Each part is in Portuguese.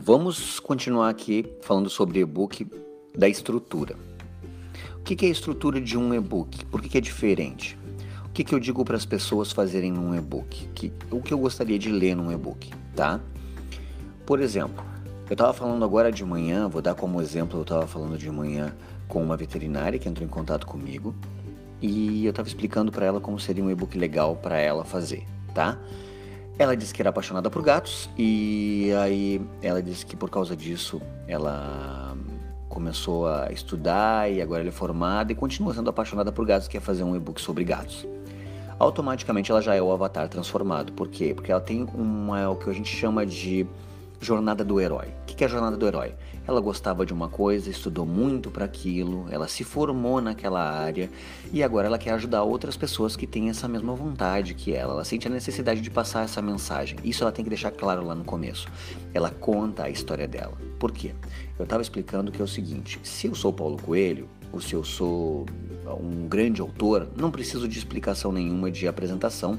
Vamos continuar aqui falando sobre e-book da estrutura. O que é a estrutura de um e-book? Por que é diferente? O que eu digo para as pessoas fazerem num e-book? O que eu gostaria de ler num e-book, tá? Por exemplo, eu estava falando agora de manhã, vou dar como exemplo, eu estava falando de manhã com uma veterinária que entrou em contato comigo e eu estava explicando para ela como seria um e-book legal para ela fazer, tá? Ela disse que era apaixonada por gatos e aí ela disse que por causa disso ela começou a estudar e agora ela é formada e continua sendo apaixonada por gatos, quer fazer um e-book sobre gatos. Automaticamente ela já é o avatar transformado. Por quê? Porque ela tem uma, o que a gente chama de jornada do herói. O que é a jornada do herói? Ela gostava de uma coisa, estudou muito para aquilo, ela se formou naquela área e agora ela quer ajudar outras pessoas que têm essa mesma vontade que ela. Ela sente a necessidade de passar essa mensagem. Isso ela tem que deixar claro lá no começo. Ela conta a história dela. Por quê? Eu estava explicando que é o seguinte: se eu sou Paulo Coelho, ou se eu sou um grande autor, não preciso de explicação nenhuma de apresentação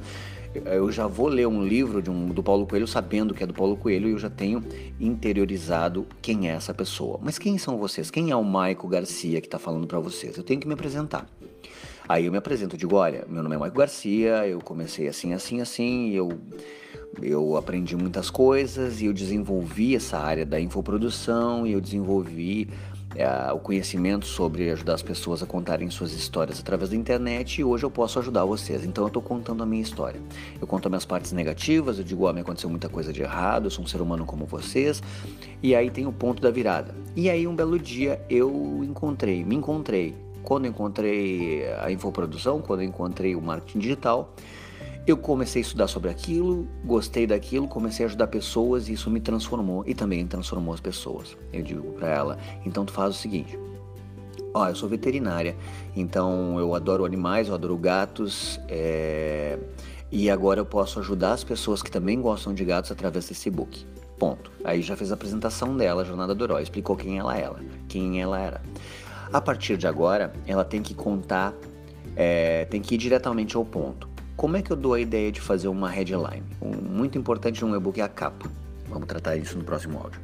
eu já vou ler um livro de um, do Paulo Coelho sabendo que é do Paulo Coelho e eu já tenho interiorizado quem é essa pessoa. Mas quem são vocês? Quem é o Maico Garcia que está falando para vocês? Eu tenho que me apresentar. Aí eu me apresento, digo, olha, meu nome é Maico Garcia, eu comecei assim, assim, assim, eu, eu aprendi muitas coisas e eu desenvolvi essa área da infoprodução e eu desenvolvi é, o conhecimento sobre ajudar as pessoas a contarem suas histórias através da internet e hoje eu posso ajudar vocês. Então eu estou contando a minha história. Eu conto as minhas partes negativas, eu digo, ó, oh, me aconteceu muita coisa de errado, eu sou um ser humano como vocês. E aí tem o ponto da virada. E aí um belo dia eu encontrei, me encontrei. Quando encontrei a infoprodução, quando encontrei o marketing digital, eu comecei a estudar sobre aquilo, gostei daquilo, comecei a ajudar pessoas e isso me transformou e também transformou as pessoas. Eu digo para ela, então tu faz o seguinte, ó, eu sou veterinária, então eu adoro animais, eu adoro gatos, é... e agora eu posso ajudar as pessoas que também gostam de gatos através desse book. Ponto. Aí já fez a apresentação dela, a Jornada do Herói, explicou quem ela era, quem ela era. A partir de agora, ela tem que contar, é, tem que ir diretamente ao ponto. Como é que eu dou a ideia de fazer uma headline? Um, muito importante num um e-book é a capa. Vamos tratar isso no próximo áudio.